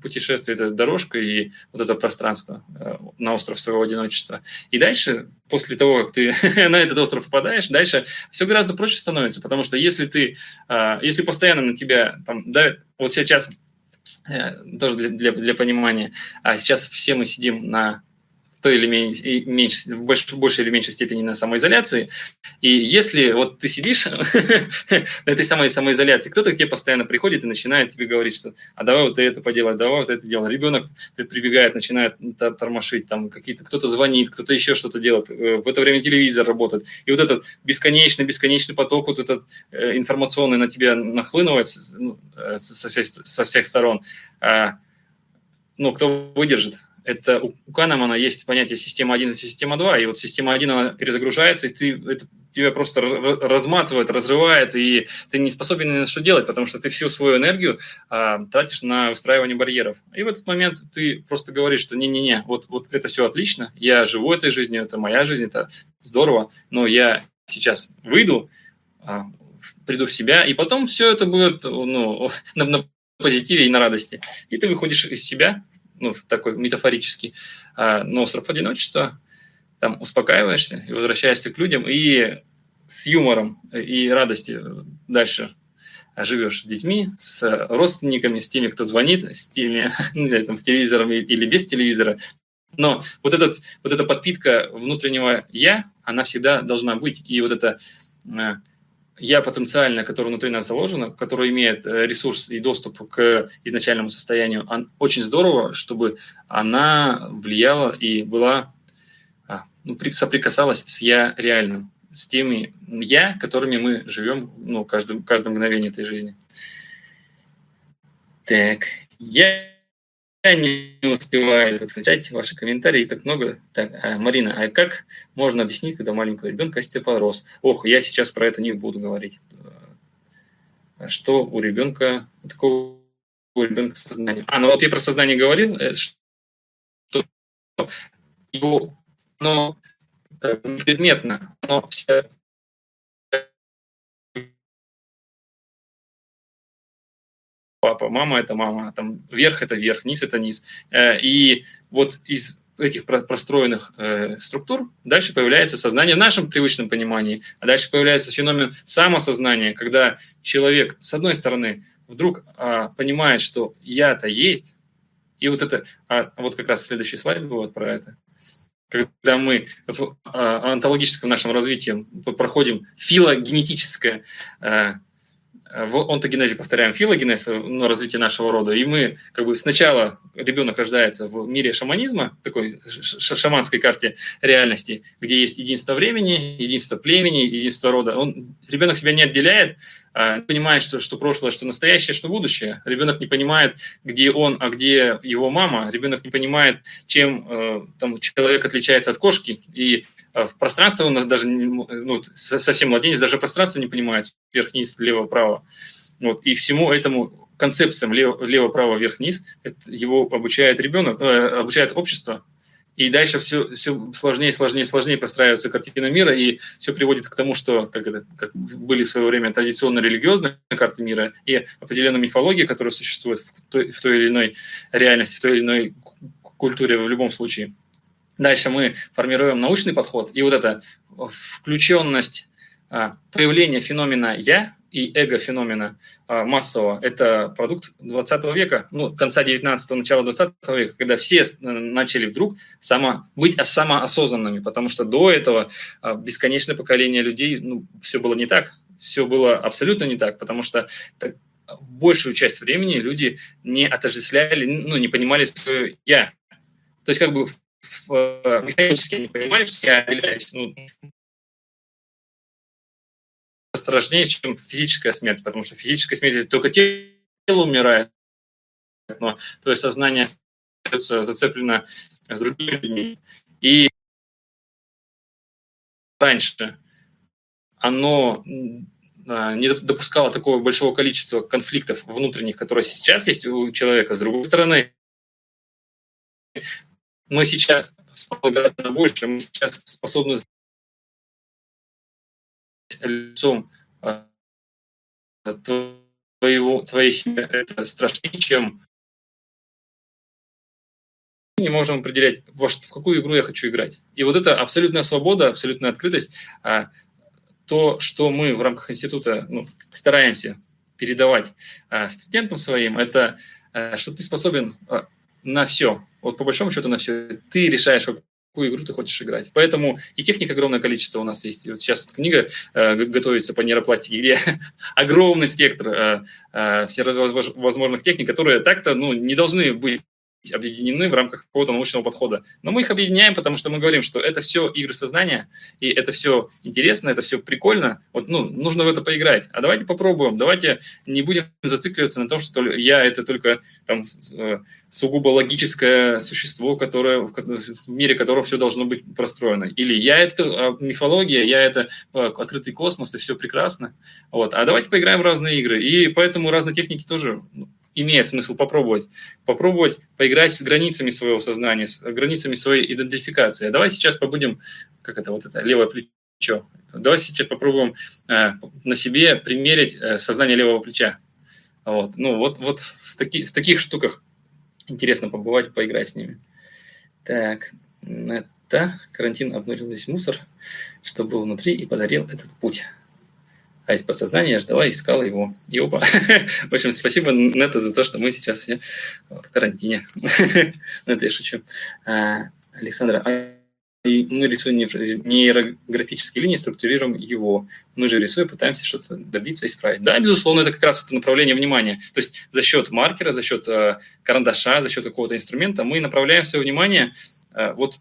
путешествие, эта дорожка и вот это пространство э, на остров своего одиночества. И дальше, после того, как ты на этот остров попадаешь, дальше все гораздо проще становится, потому что если ты, а, если постоянно на тебя, там, да, вот сейчас, э, тоже для, для, для понимания, а сейчас все мы сидим на той или меньшей, в больш, большей или меньшей степени на самоизоляции. И если вот ты сидишь на этой самой самоизоляции, кто-то к тебе постоянно приходит и начинает тебе говорить, что а давай вот это поделать, давай вот это делать. Ребенок прибегает, начинает тормошить, там какие-то, кто-то звонит, кто-то еще что-то делает. Э, в это время телевизор работает. И вот этот бесконечный-бесконечный поток вот этот э, информационный на тебя нахлынывает ну, э, со, всех, со всех сторон. А, ну, кто выдержит? Это у Канемана есть понятие система 1 и система 2, и вот система 1 она перезагружается, и ты, это тебя просто разматывает, разрывает, и ты не способен ни на что делать, потому что ты всю свою энергию а, тратишь на устраивание барьеров. И в этот момент ты просто говоришь, что не-не-не, вот, вот это все отлично, я живу этой жизнью, это моя жизнь, это здорово, но я сейчас выйду, а, приду в себя, и потом все это будет ну, на, на позитиве и на радости. И ты выходишь из себя, ну, такой метафорический, а, на остров одиночества, там успокаиваешься и возвращаешься к людям, и с юмором и радостью дальше живешь с детьми, с родственниками, с теми, кто звонит, с теми, не знаю, там, с телевизором или без телевизора. Но вот, этот, вот эта подпитка внутреннего «я», она всегда должна быть. И вот это а, я потенциально, который внутри нас заложено, который имеет э, ресурс и доступ к изначальному состоянию, очень здорово, чтобы она влияла и была, а, ну, соприкасалась с я реальным, с теми я, которыми мы живем ну, каждое, каждое мгновение этой жизни. Так, я не успеваю читать ваши комментарии, так много. Так, а, Марина, а как можно объяснить, когда маленького ребенка остеопороз? Ох, я сейчас про это не буду говорить. А что у ребенка, такого у ребенка сознания? А, ну вот я про сознание говорил, э, что его, бы предметно, вся папа, мама – это мама, там верх – это верх, низ – это низ. Э, и вот из этих простроенных э, структур дальше появляется сознание в нашем привычном понимании, а дальше появляется феномен самосознания, когда человек, с одной стороны, вдруг а, понимает, что я-то есть, и вот это, а, вот как раз следующий слайд будет про это, когда мы в а, онтологическом нашем развитии проходим филогенетическое а, Э, в онтогенезе повторяем филогенез, ну, развитие нашего рода, и мы как бы сначала ребенок рождается в мире шаманизма, такой шаманской карте реальности, где есть единство времени, единство племени, единство рода. Он, ребенок себя не отделяет, а, понимает, что, что прошлое, что настоящее, что будущее. Ребенок не понимает, где он, а где его мама. Ребенок не понимает, чем э, там, человек отличается от кошки. И в пространстве у нас даже, ну, совсем младенец даже пространство не понимает, вверх-вниз, лево-право. Вот, и всему этому концепциям лево-право, вверх-вниз его обучает ребенок, э, обучает общество, и дальше все, все сложнее, сложнее, сложнее простраивается картина мира, и все приводит к тому, что как, это, как были в свое время традиционно-религиозные карты мира и определенная мифология, которая существует в той, в той или иной реальности, в той или иной культуре в любом случае – Дальше мы формируем научный подход, и вот эта включенность а, появления феномена «я» и эго-феномена а, массового – это продукт 20 века, ну, конца 19-го, начала 20 века, когда все начали вдруг само, быть самоосознанными, потому что до этого а, бесконечное поколение людей, ну, все было не так. все было абсолютно не так, потому что большую часть времени люди не отождествляли, ну, не понимали свое «я». То есть как бы в, механически не понимали, что я являюсь ну, страшнее, чем физическая смерть, потому что физическая смерть только тело умирает, но твое сознание остается зацеплено с другими людьми. И раньше оно а, не допускало такого большого количества конфликтов внутренних, которые сейчас есть у человека. С другой стороны, мы сейчас гораздо больше, мы сейчас способны лицом а, твоего, твоей семьи. Это страшнее, чем не можем определять, во, в какую игру я хочу играть. И вот это абсолютная свобода, абсолютная открытость, а, то, что мы в рамках института ну, стараемся передавать а, студентам своим, это что ты способен на все. Вот по большому счету на все. Ты решаешь, какую игру ты хочешь играть. Поэтому и техник огромное количество у нас есть. И вот сейчас вот книга э, готовится по нейропластике, где огромный спектр э, э, всевозможных техник, которые так-то ну, не должны быть объединены в рамках какого-то научного подхода. Но мы их объединяем, потому что мы говорим, что это все игры сознания, и это все интересно, это все прикольно. Вот, ну, нужно в это поиграть. А давайте попробуем, давайте не будем зацикливаться на том, что я это только там э, сугубо логическое существо, которое, в мире которого все должно быть простроено. Или я это а, мифология, я это э, открытый космос, и все прекрасно. Вот. А давайте поиграем в разные игры. И поэтому разные техники тоже ну, имеет смысл попробовать. Попробовать поиграть с границами своего сознания, с границами своей идентификации. А давай сейчас побудем, как это, вот это левое плечо. Давай сейчас попробуем э, на себе примерить э, сознание левого плеча. Вот. Ну, вот, вот в, таки, в таких штуках интересно побывать, поиграть с ними. Так, это карантин обнаружил весь мусор, что был внутри, и подарил этот путь а из подсознания ждала, искала его. И опа. В общем, спасибо, Нета, за то, что мы сейчас все в карантине. Это я шучу. А, Александра, а мы рисуем нейрографические линии, структурируем его. Мы же рисуем, пытаемся что-то добиться, исправить. Да, безусловно, это как раз это направление внимания. То есть за счет маркера, за счет э, карандаша, за счет какого-то инструмента мы направляем свое внимание э, вот,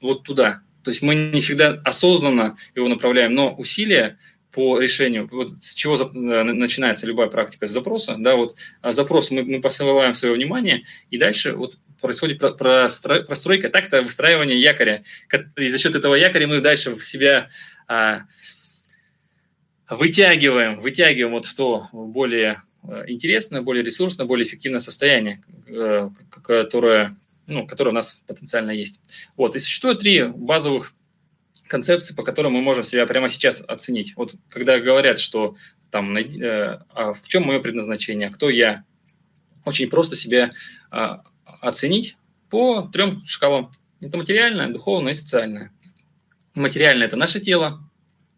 вот туда. То есть мы не всегда осознанно его направляем, но усилия по решению, вот с чего э, начинается любая практика, с запроса, да, вот а запрос мы, мы посылаем свое внимание, и дальше вот происходит простройка, так-то выстраивание якоря. И за счет этого якоря мы дальше в себя а, вытягиваем, вытягиваем вот в то более э, интересное, более ресурсное, более эффективное состояние, э, которое, ну, которое у нас потенциально есть. Вот. И существует три базовых концепции, по которым мы можем себя прямо сейчас оценить. Вот когда говорят, что там, э, а в чем мое предназначение, кто я, очень просто себя э, оценить по трем шкалам. Это материальное, духовное и социальное. Материальное – это наше тело.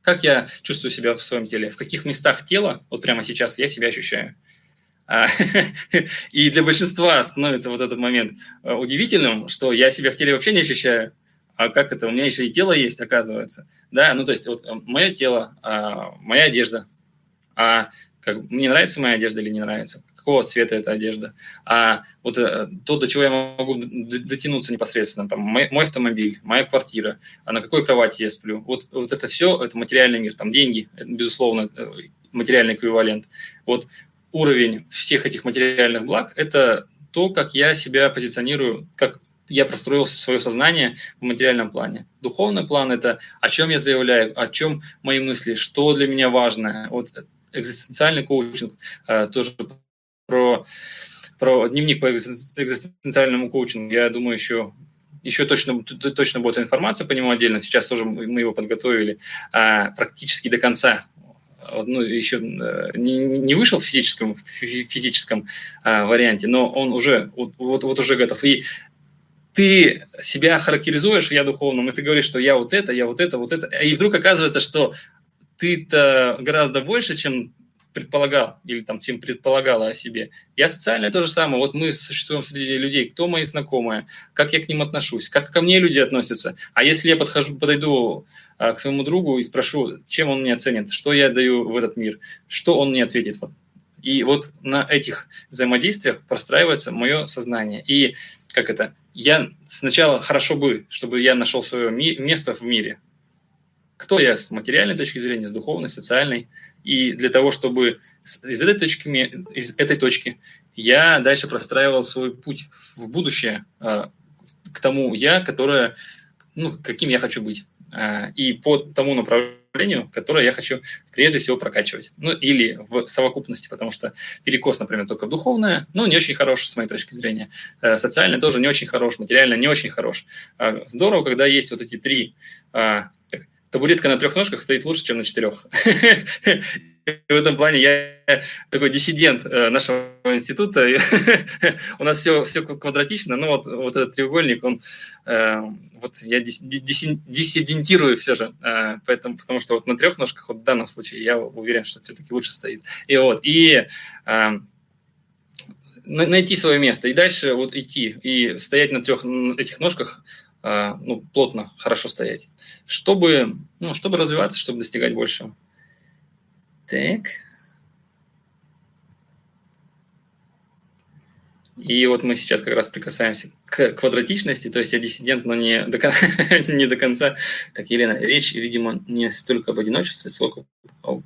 Как я чувствую себя в своем теле? В каких местах тела, вот прямо сейчас, я себя ощущаю? А, и для большинства становится вот этот момент э, удивительным, что я себя в теле вообще не ощущаю а как это, у меня еще и тело есть, оказывается. Да, ну то есть вот э, мое тело, а, моя одежда, а как, мне нравится моя одежда или не нравится, какого цвета эта одежда, а вот э, то, до чего я могу дотянуться непосредственно, там, мой, мой автомобиль, моя квартира, а на какой кровати я сплю, вот, вот это все, это материальный мир, там деньги, безусловно, э, материальный эквивалент. Вот уровень всех этих материальных благ – это то, как я себя позиционирую, как я простроил свое сознание в материальном плане. Духовный план – это о чем я заявляю, о чем мои мысли, что для меня важно. Вот экзистенциальный коучинг э, тоже про, про дневник по экзистенциальному коучингу. Я думаю, еще еще точно, точно будет информация по нему отдельно. Сейчас тоже мы его подготовили а, практически до конца. Ну, еще э, не, вышел в физическом, в физическом варианте, но он уже вот, вот уже готов. И ты себя характеризуешь, я духовным, и ты говоришь, что я вот это, я вот это, вот это, и вдруг оказывается, что ты-то гораздо больше, чем предполагал или там чем предполагала о себе. Я социальное то же самое. Вот мы существуем среди людей. Кто мои знакомые? Как я к ним отношусь? Как ко мне люди относятся? А если я подхожу, подойду а, к своему другу и спрошу, чем он меня ценит, что я даю в этот мир, что он мне ответит? И вот на этих взаимодействиях простраивается мое сознание. И как это? Я сначала хорошо бы, чтобы я нашел свое место в мире. Кто я с материальной точки зрения, с духовной, социальной – и для того, чтобы из этой точки, из этой точки я дальше простраивал свой путь в будущее а, к тому я, которое, ну, каким я хочу быть. А, и по тому направлению, которое я хочу прежде всего прокачивать. Ну, или в совокупности, потому что перекос, например, только в духовное, ну, не очень хорош, с моей точки зрения. Э, социально тоже не очень хорош, материально не очень хорош. А, здорово, когда есть вот эти три табуретка на трех ножках стоит лучше, чем на четырех. В этом плане я такой диссидент э, нашего института. У нас все, все квадратично, но вот, вот этот треугольник, он, э, вот я диссидентирую все же, э, поэтому, потому что вот на трех ножках, вот в данном случае, я уверен, что все-таки лучше стоит. И вот, и найти свое место, и дальше вот идти, и стоять на трех этих ножках, ну, плотно, хорошо стоять, чтобы, ну, чтобы развиваться, чтобы достигать большего. Так. И вот мы сейчас как раз прикасаемся к квадратичности, то есть я диссидент, но не до, не до конца. Так, Елена, речь, видимо, не столько об одиночестве, сколько... Ну,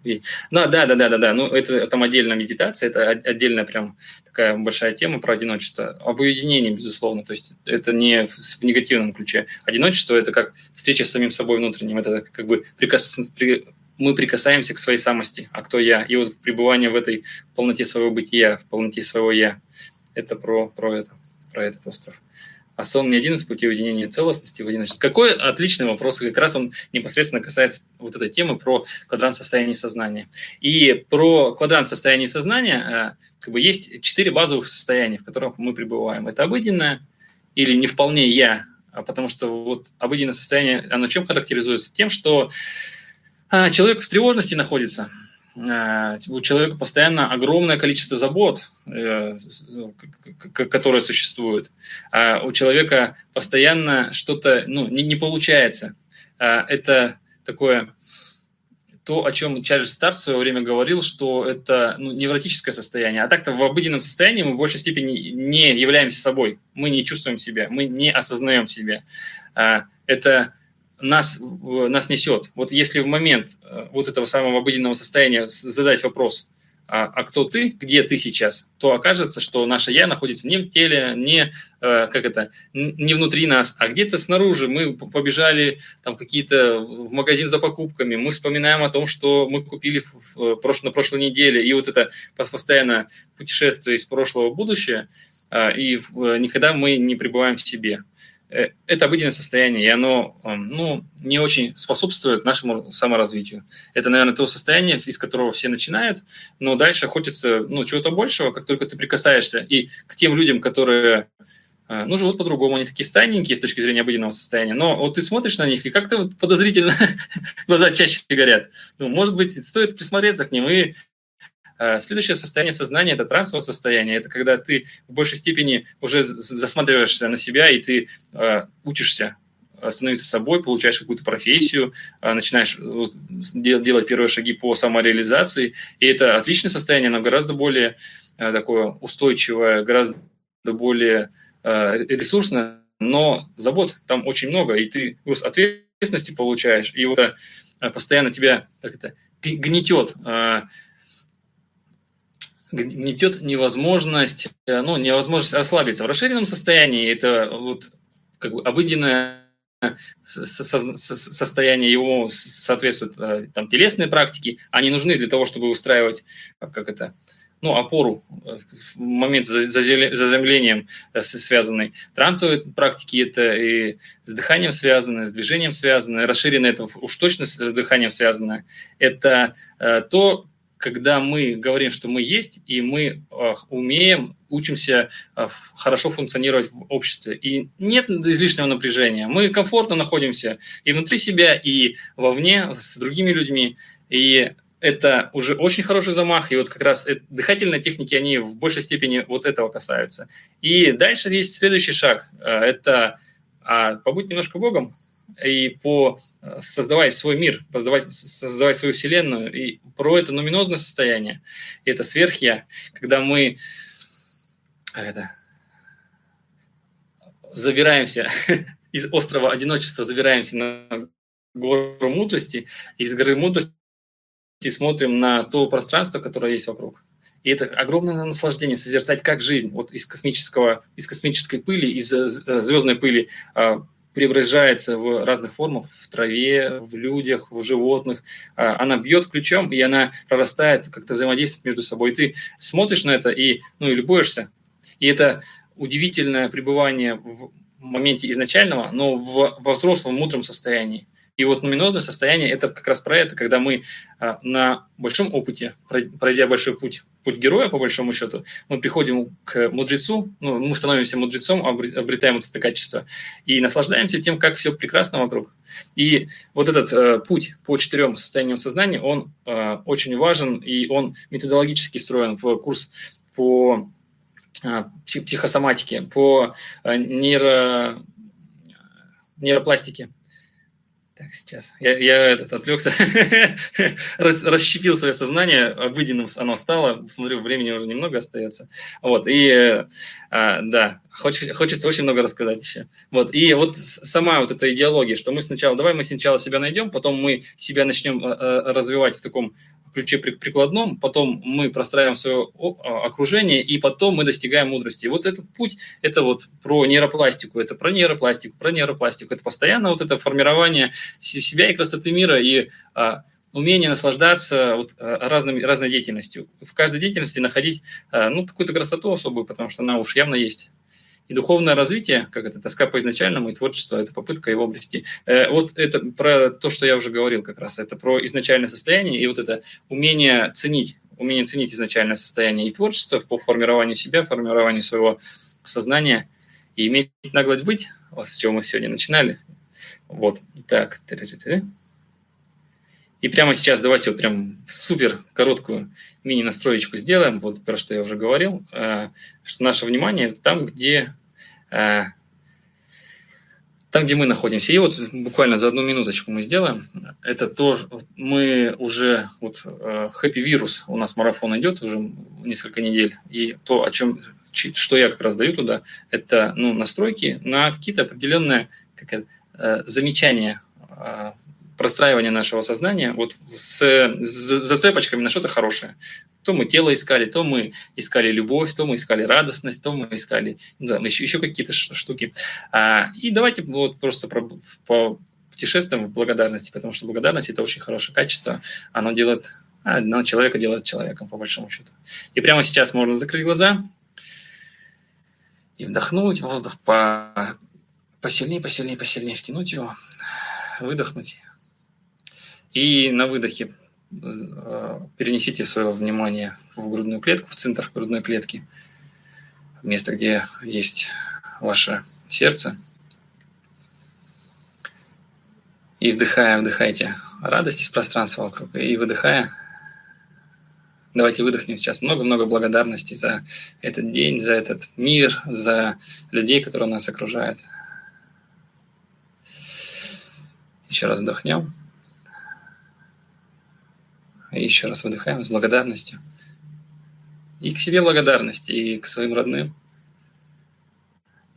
да, да, да, да, да. Ну, это там отдельная медитация, это отдельная прям такая большая тема про одиночество. Об уединении, безусловно, то есть это не в, в негативном ключе. Одиночество – это как встреча с самим собой внутренним, это как бы прикас, при, мы прикасаемся к своей самости, а кто я. И вот пребывание в этой полноте своего бытия, в полноте своего я. Это про, про это, про этот остров. А сон не один из путей уединения целостности в одиночестве. Какой отличный вопрос, как раз он непосредственно касается вот этой темы про квадрант состояния сознания. И про квадрант состояния сознания э, как бы есть четыре базовых состояния, в которых мы пребываем. Это обыденное или не вполне я, а потому что вот обыденное состояние, оно чем характеризуется? Тем, что человек в тревожности находится, а, у человека постоянно огромное количество забот, э, которые существуют. А у человека постоянно что-то ну, не, не получается. Это такое то, о чем Чарльз Старт в свое время говорил, что это ну, невротическое состояние. А так-то в обыденном состоянии мы в большей степени не являемся собой. Мы не чувствуем себя, мы не осознаем себя. Это нас, нас несет. Вот если в момент э, вот этого самого обыденного состояния задать вопрос, а, а кто ты, где ты сейчас, то окажется, что наше я находится не в теле, не, э, как это, не внутри нас, а где-то снаружи. Мы побежали там какие-то в магазин за покупками, мы вспоминаем о том, что мы купили в, прош, на прошлой неделе, и вот это постоянно путешествие из прошлого в будущее, э, и никогда мы не пребываем в себе. Э, это обыденное состояние, и оно ну, не очень способствует нашему саморазвитию. Это, наверное, то состояние, из которого все начинают, но дальше хочется ну, чего-то большего, как только ты прикасаешься и к тем людям, которые э, ну, живут по-другому, они такие стайненькие с точки зрения обыденного состояния, но вот ты смотришь на них, и как-то подозрительно глаза чаще горят. Ну, может быть, стоит присмотреться к ним и следующее состояние сознания – это трансовое состояние. Это когда ты в большей степени уже засматриваешься на себя, и ты э, учишься становиться собой, получаешь какую-то профессию, э, начинаешь вот, делать первые шаги по самореализации. И это отличное состояние, но гораздо более э, такое устойчивое, гораздо более э, ресурсное, но забот там очень много, и ты груз ответственности получаешь, и вот это постоянно тебя как это, гнетет гнетет невозможность, э, ну, невозможность расслабиться. В расширенном состоянии это вот как бы обыденное состояние его соответствует э, там телесные практики, они нужны для того, чтобы устраивать как это ну, опору э, в момент заземлением связанной. Трансовые практики – это и с дыханием связано, с движением связано, расширенное – это уж точно с дыханием связано. Это то, когда мы говорим, что мы есть, и мы умеем, учимся хорошо функционировать в обществе. И нет излишнего напряжения. Мы комфортно находимся и внутри себя, и вовне с другими людьми. И это уже очень хороший замах, и вот как раз дыхательные техники, они в большей степени вот этого касаются. И дальше есть следующий шаг, это а, побудь немножко Богом, и по создавать свой мир, создавать, создавать свою вселенную, и про это нуминозное состояние, это сверхя, когда мы это, забираемся из острова одиночества, забираемся на гору мудрости, и из горы мудрости смотрим на то пространство, которое есть вокруг. И это огромное наслаждение созерцать, как жизнь вот из, космического, из космической пыли, из э, звездной пыли а, преображается в разных формах, в траве, в людях, в животных. А, она бьет ключом, и она прорастает, как-то взаимодействует между собой. И ты смотришь на это и, ну, и любуешься. И это удивительное пребывание в моменте изначального, но в, во взрослом мудром состоянии. И вот нуминозное состояние – это как раз про это, когда мы а, на большом опыте, пройдя большой путь, путь героя, по большому счету, мы приходим к мудрецу, ну, мы становимся мудрецом, обретаем вот это качество и наслаждаемся тем, как все прекрасно вокруг. И вот этот э, путь по четырем состояниям сознания, он э, очень важен, и он методологически встроен в курс по э, психосоматике, по э, нейро, нейропластике. Сейчас. Я, я этот, отвлекся, Рас, расщепил свое сознание, обыденным оно стало. Смотрю, времени уже немного остается. Вот, и а, да, хочется, хочется очень много рассказать еще. Вот, и вот сама вот эта идеология, что мы сначала, давай мы сначала себя найдем, потом мы себя начнем а, а, развивать в таком ключе прикладном, потом мы простраиваем свое а, окружение, и потом мы достигаем мудрости. И вот этот путь – это вот про нейропластику, это про нейропластику, про нейропластику. Это постоянно вот это формирование себя и красоты мира, и а, умение наслаждаться вот, а, разными, разной деятельностью. В каждой деятельности находить а, ну, какую-то красоту особую, потому что она уж явно есть. И духовное развитие, как это тоска по изначальному, и творчество – это попытка его обрести. Э, вот это про то, что я уже говорил как раз. Это про изначальное состояние и вот это умение ценить, умение ценить изначальное состояние и творчество по формированию себя, формированию своего сознания и иметь наглость быть, вот с чего мы сегодня начинали. Вот, так. И прямо сейчас давайте вот прям супер короткую мини-настроечку сделаем, вот про что я уже говорил, э, что наше внимание там, где э, там, где мы находимся. И вот буквально за одну минуточку мы сделаем. Это то, мы уже, вот э, Happy Virus, у нас марафон идет уже несколько недель, и то, о чем, что я как раз даю туда, это ну, настройки на какие-то определенные как замечания простраивание нашего сознания вот с, с зацепочками на что-то хорошее. То мы тело искали, то мы искали любовь, то мы искали радостность, то мы искали да, еще, еще какие-то штуки. А, и давайте вот просто про, по путешествуем в благодарности, потому что благодарность – это очень хорошее качество. Оно делает, оно человека делает человеком, по большому счету. И прямо сейчас можно закрыть глаза и вдохнуть воздух по, посильнее, посильнее, посильнее втянуть его, выдохнуть. И на выдохе э, перенесите свое внимание в грудную клетку, в центр грудной клетки, место, где есть ваше сердце. И вдыхая, вдыхайте радость из пространства вокруг. И выдыхая, давайте выдохнем сейчас много-много благодарности за этот день, за этот мир, за людей, которые нас окружают. Еще раз вдохнем. И еще раз выдыхаем с благодарностью. И к себе благодарность, и к своим родным,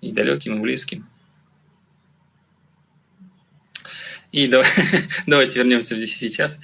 и далеким, и близким. И давай, давайте вернемся здесь и сейчас.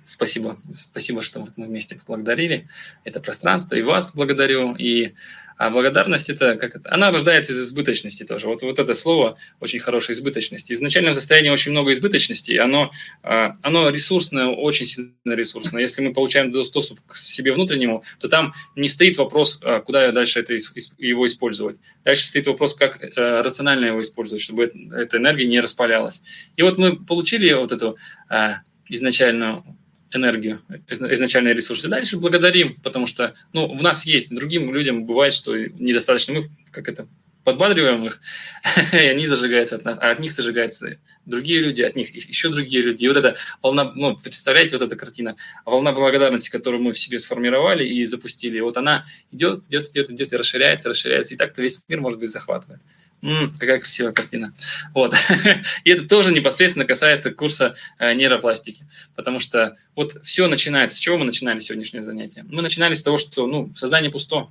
Спасибо, спасибо, что мы вместе поблагодарили это пространство. И вас благодарю, и а благодарность это как это? Она рождается из избыточности тоже. Вот, вот это слово очень хорошая избыточность. В изначальном состоянии очень много избыточности, оно, а, оно ресурсное, очень сильно ресурсное. Если мы получаем доступ к себе внутреннему, то там не стоит вопрос, а, куда дальше это, его использовать. Дальше стоит вопрос, как э, рационально его использовать, чтобы эта энергия не распалялась. И вот мы получили вот эту а, изначальную энергию, изначальные ресурсы. Дальше благодарим, потому что ну, у нас есть, другим людям бывает, что недостаточно. Мы как это подбадриваем их, и они зажигаются от нас, а от них зажигаются другие люди, от них еще другие люди. И вот эта волна, ну, представляете, вот эта картина, волна благодарности, которую мы в себе сформировали и запустили, вот она идет, идет, идет, идет и расширяется, расширяется, и так-то весь мир, может быть, захватывает. М-м, какая красивая картина. Вот. И это тоже непосредственно касается курса э, нейропластики. Потому что вот все начинается. С чего мы начинали сегодняшнее занятие? Мы начинали с того, что ну, сознание пусто.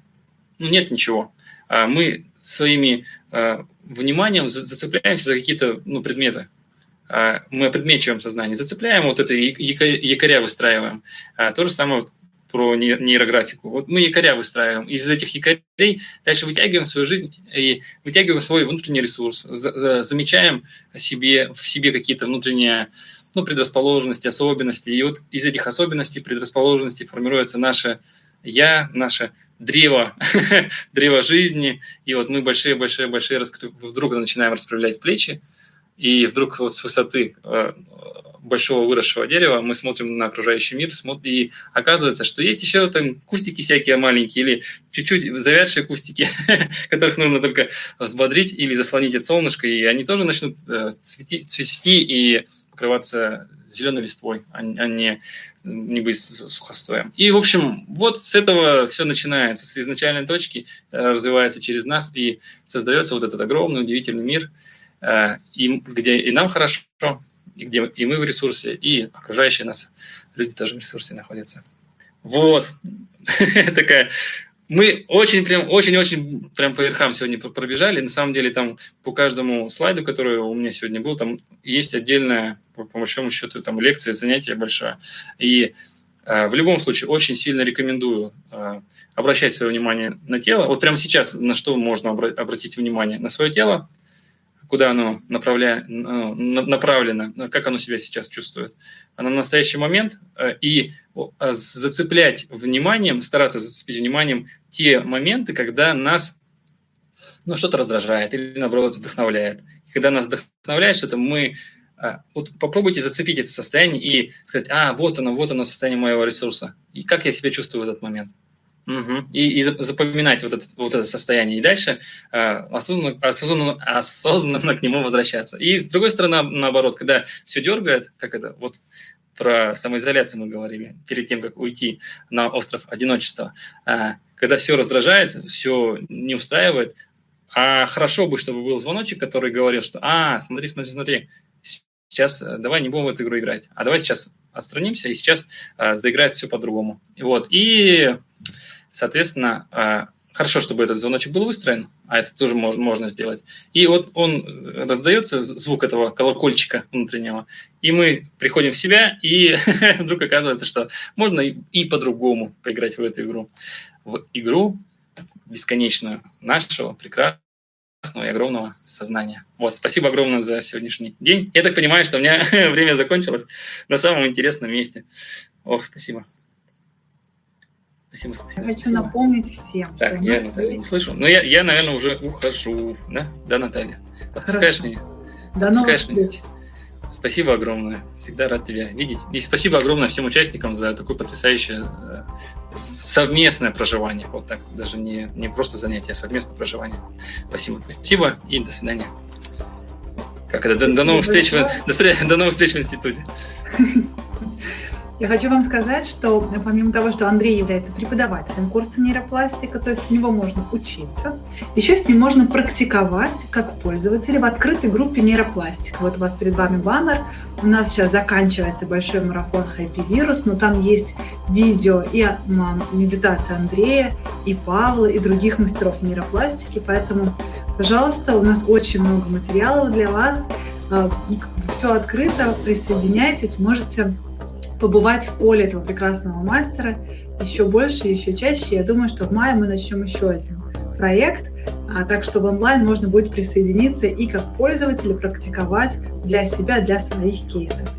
Ну, нет ничего. А мы своими э, вниманием зацепляемся за какие-то ну, предметы. А мы опредмечиваем сознание, зацепляем вот это якоря выстраиваем. А то же самое про нейрографику. Вот мы якоря выстраиваем. Из этих якорей дальше вытягиваем свою жизнь и вытягиваем свой внутренний ресурс. Замечаем себе, в себе какие-то внутренние ну, предрасположенности, особенности. И вот из этих особенностей, предрасположенностей формируется наше «я», наше древо, древо жизни. И вот мы большие-большие-большие вдруг начинаем расправлять плечи, и вдруг вот с высоты э, большого выросшего дерева, мы смотрим на окружающий мир, смотрим, и оказывается, что есть еще там кустики всякие маленькие или чуть-чуть завядшие кустики, которых нужно только взбодрить или заслонить от солнышка, и они тоже начнут э, цвести и покрываться зеленой листвой, а, а не, не быть сухостоем. И, в общем, вот с этого все начинается, с изначальной точки э, развивается через нас и создается вот этот огромный, удивительный мир, э, и, где и нам хорошо, и где и мы в ресурсе, и окружающие нас люди тоже в ресурсе находятся. Вот. Такая мы очень прям, очень-очень прям по верхам сегодня пробежали. На самом деле там по каждому слайду, который у меня сегодня был, там есть отдельная, по, по большому счету, там лекция, занятие большое. И э, в любом случае очень сильно рекомендую э, обращать свое внимание на тело. Вот прямо сейчас на что можно обра- обратить внимание? На свое тело, куда оно направля... Ну, направлено, как оно себя сейчас чувствует на настоящий момент э, и а, зацеплять вниманием, стараться зацепить вниманием те моменты, когда нас ну, что-то раздражает или, наоборот, вдохновляет. И когда нас вдохновляет что-то, мы а, вот попробуйте зацепить это состояние и сказать, а, вот оно, вот оно состояние моего ресурса. И как я себя чувствую в этот момент. Угу. И, и запоминать вот это, вот это состояние. И дальше э, осознанно, осознанно, осознанно к нему возвращаться. И с другой стороны, наоборот, когда все дергает, как это, вот про самоизоляцию мы говорили, перед тем, как уйти на остров одиночества, э, когда все раздражается, все не устраивает, а хорошо бы, чтобы был звоночек, который говорил, что «А, смотри, смотри, смотри, сейчас э, давай не будем в эту игру играть, а давай сейчас отстранимся, и сейчас э, заиграет все по-другому». Вот, и Соответственно, а, хорошо, чтобы этот звоночек был выстроен, а это тоже можно, сделать. И вот он э, раздается, звук этого колокольчика внутреннего, и мы приходим в себя, и вдруг оказывается, что можно и по-другому поиграть в эту игру. В игру бесконечную нашего прекрасного и огромного сознания. Вот, спасибо огромное за сегодняшний день. Я так понимаю, что у меня время закончилось на самом интересном месте. Ох, спасибо. Спасибо, спасибо. Я хочу спасибо. напомнить всем. Так, я Наталья не слышу. Но я, я, наверное, уже ухожу. Да, да Наталья? Отпускаешь меня? До новых встреч. Спасибо огромное. Всегда рад тебя видеть. И спасибо огромное всем участникам за такое потрясающее э, совместное проживание. Вот так, даже не, не просто занятие, а совместное проживание. Спасибо. Спасибо и до свидания. Как это? До, до новых встреч, до, до новых встреч в институте. Я хочу вам сказать, что помимо того, что Андрей является преподавателем курса нейропластика, то есть у него можно учиться, еще с ним можно практиковать как пользователя в открытой группе нейропластика. Вот у вас перед вами баннер. У нас сейчас заканчивается большой марафон Happy Virus, но там есть видео и медитация Андрея, и Павла, и других мастеров нейропластики. Поэтому, пожалуйста, у нас очень много материалов для вас. А, Все открыто, присоединяйтесь, можете побывать в поле этого прекрасного мастера еще больше, еще чаще. Я думаю, что в мае мы начнем еще один проект, а так что в онлайн можно будет присоединиться и как пользователь практиковать для себя, для своих кейсов.